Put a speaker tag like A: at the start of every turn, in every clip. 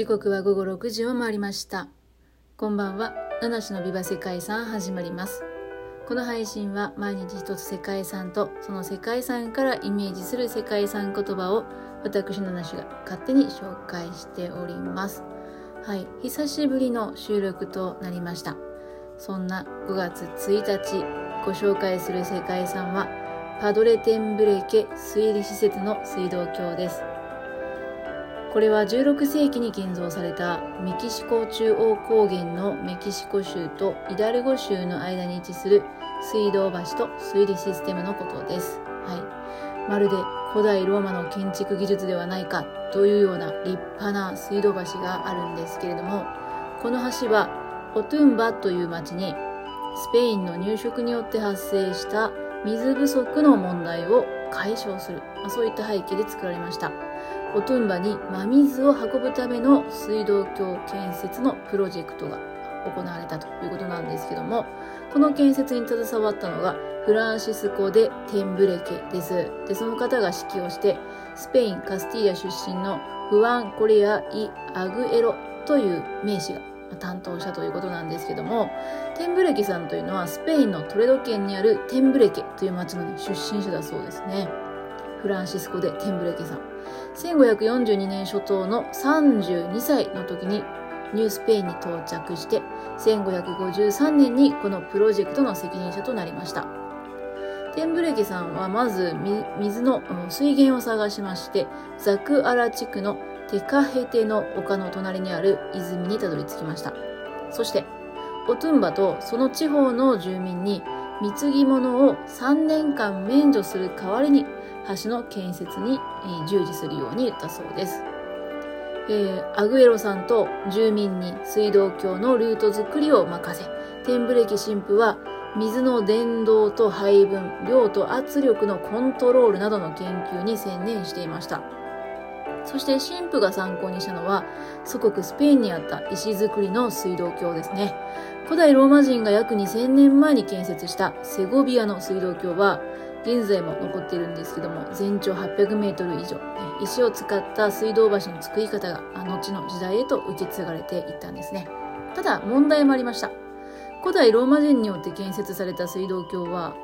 A: 時刻は午後6時を回りました。こんばんは。七種のビバ世界遺産始まります。この配信は毎日一つ世界遺産とその世界遺産からイメージする世界遺産言葉を私七種が勝手に紹介しております。はい。久しぶりの収録となりました。そんな5月1日ご紹介する世界遺産はパドレテンブレケ水利施設の水道橋です。これは16世紀に建造されたメキシコ中央高原のメキシコ州とイダルゴ州の間に位置する水道橋と水利システムのことです。はい。まるで古代ローマの建築技術ではないかというような立派な水道橋があるんですけれども、この橋はオトゥンバという町にスペインの入植によって発生した水不足の問題を解消する、まあ、そういった背景で作られました。オトンバに真水を運ぶための水道橋建設のプロジェクトが行われたということなんですけどもこの建設に携わったのがフランシスコ・デ・テンブレケですでその方が指揮をしてスペイン・カスティーヤ出身のフアン・コレア・イ・アグエロという名士が担当したということなんですけどもテンブレケさんというのはスペインのトレド県にあるテンブレケという町の出身者だそうですね。フランシスコ・デ・テンブレケさん。1542年初頭の32歳の時にニュースペインに到着して1553年にこのプロジェクトの責任者となりました。テンブレケさんはまず水の水源を探しましてザクアラ地区のテカヘテの丘の隣にある泉にたどり着きましたそしてオトゥンバとその地方の住民に貢ぎ物を3年間免除する代わりに橋の建設に従事するように言ったそうです。えー、アグエロさんと住民に水道橋のルート作りを任せ、テンブレキ神父は水の伝導と配分、量と圧力のコントロールなどの研究に専念していました。そして神父が参考にしたのは祖国スペインにあった石造りの水道橋ですね。古代ローマ人が約2000年前に建設したセゴビアの水道橋は現在も残っているんですけども全長800メートル以上。石を使った水道橋の作り方が後の時代へと受け継がれていったんですね。ただ問題もありました。古代ローマ人によって建設された水道橋は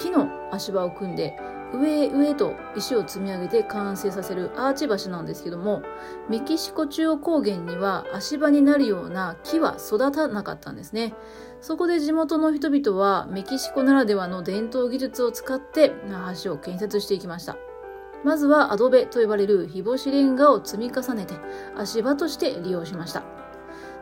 A: 木の足場を組んで上へ上と石を積み上げて完成させるアーチ橋なんですけどもメキシコ中央高原には足場になるような木は育たなかったんですねそこで地元の人々はメキシコならではの伝統技術を使って橋を建設していきました。まずはアドベと呼ばれる日干しレンガを積み重ねて足場として利用しました。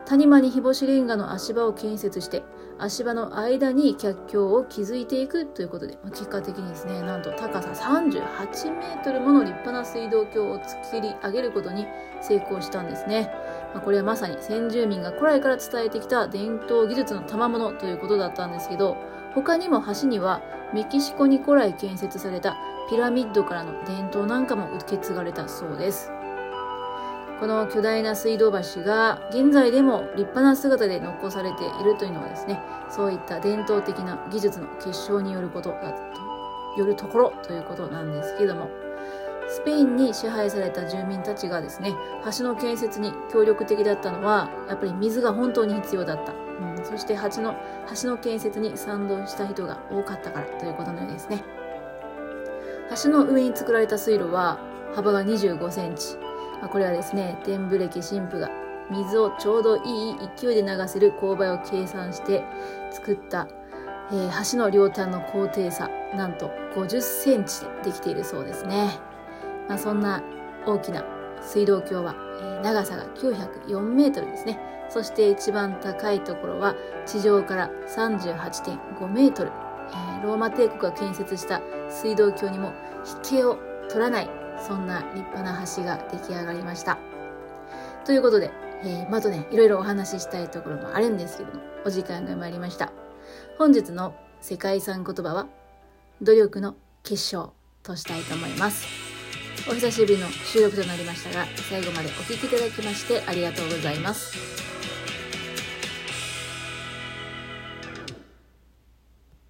A: 谷間に日干しレンガの足場を建設して足場の間に脚橋を築いていくということで、まあ、結果的にですねなんと高さ38メートルもの立派な水道橋を作り上げることに成功したんですね。まあ、これはまさに先住民が古来から伝えてきた伝統技術の賜物ということだったんですけど他にも橋にはメキシコに古来建設されたピラミッドからの伝統なんかも受け継がれたそうですこの巨大な水道橋が現在でも立派な姿で残されているというのはですねそういった伝統的な技術の結晶によることだとよるところということなんですけどもスペインに支配された住民たちがですね橋の建設に協力的だったのはやっぱり水が本当に必要だった、うん、そして橋の橋の建設に賛同した人が多かったからということのようですね。橋の上に作られた水路は幅が25センチ。これはですね天ブレキ神父が水をちょうどいい勢いで流せる勾配を計算して作ったえー、橋の両端の高低差なんと50センチでできているそうですね。まあ、そんな大きな水道橋は、えー、長さが904メートルですね。そして一番高いところは地上から38.5メートル。えー、ローマ帝国が建設した水道橋にも引けを取らない、そんな立派な橋が出来上がりました。ということで、えー、またね、いろいろお話ししたいところもあるんですけども、お時間が参りました。本日の世界遺産言葉は、努力の結晶としたいと思います。お久しぶりの収録となりましたが、最後までお聴きいただきましてありがとうございます。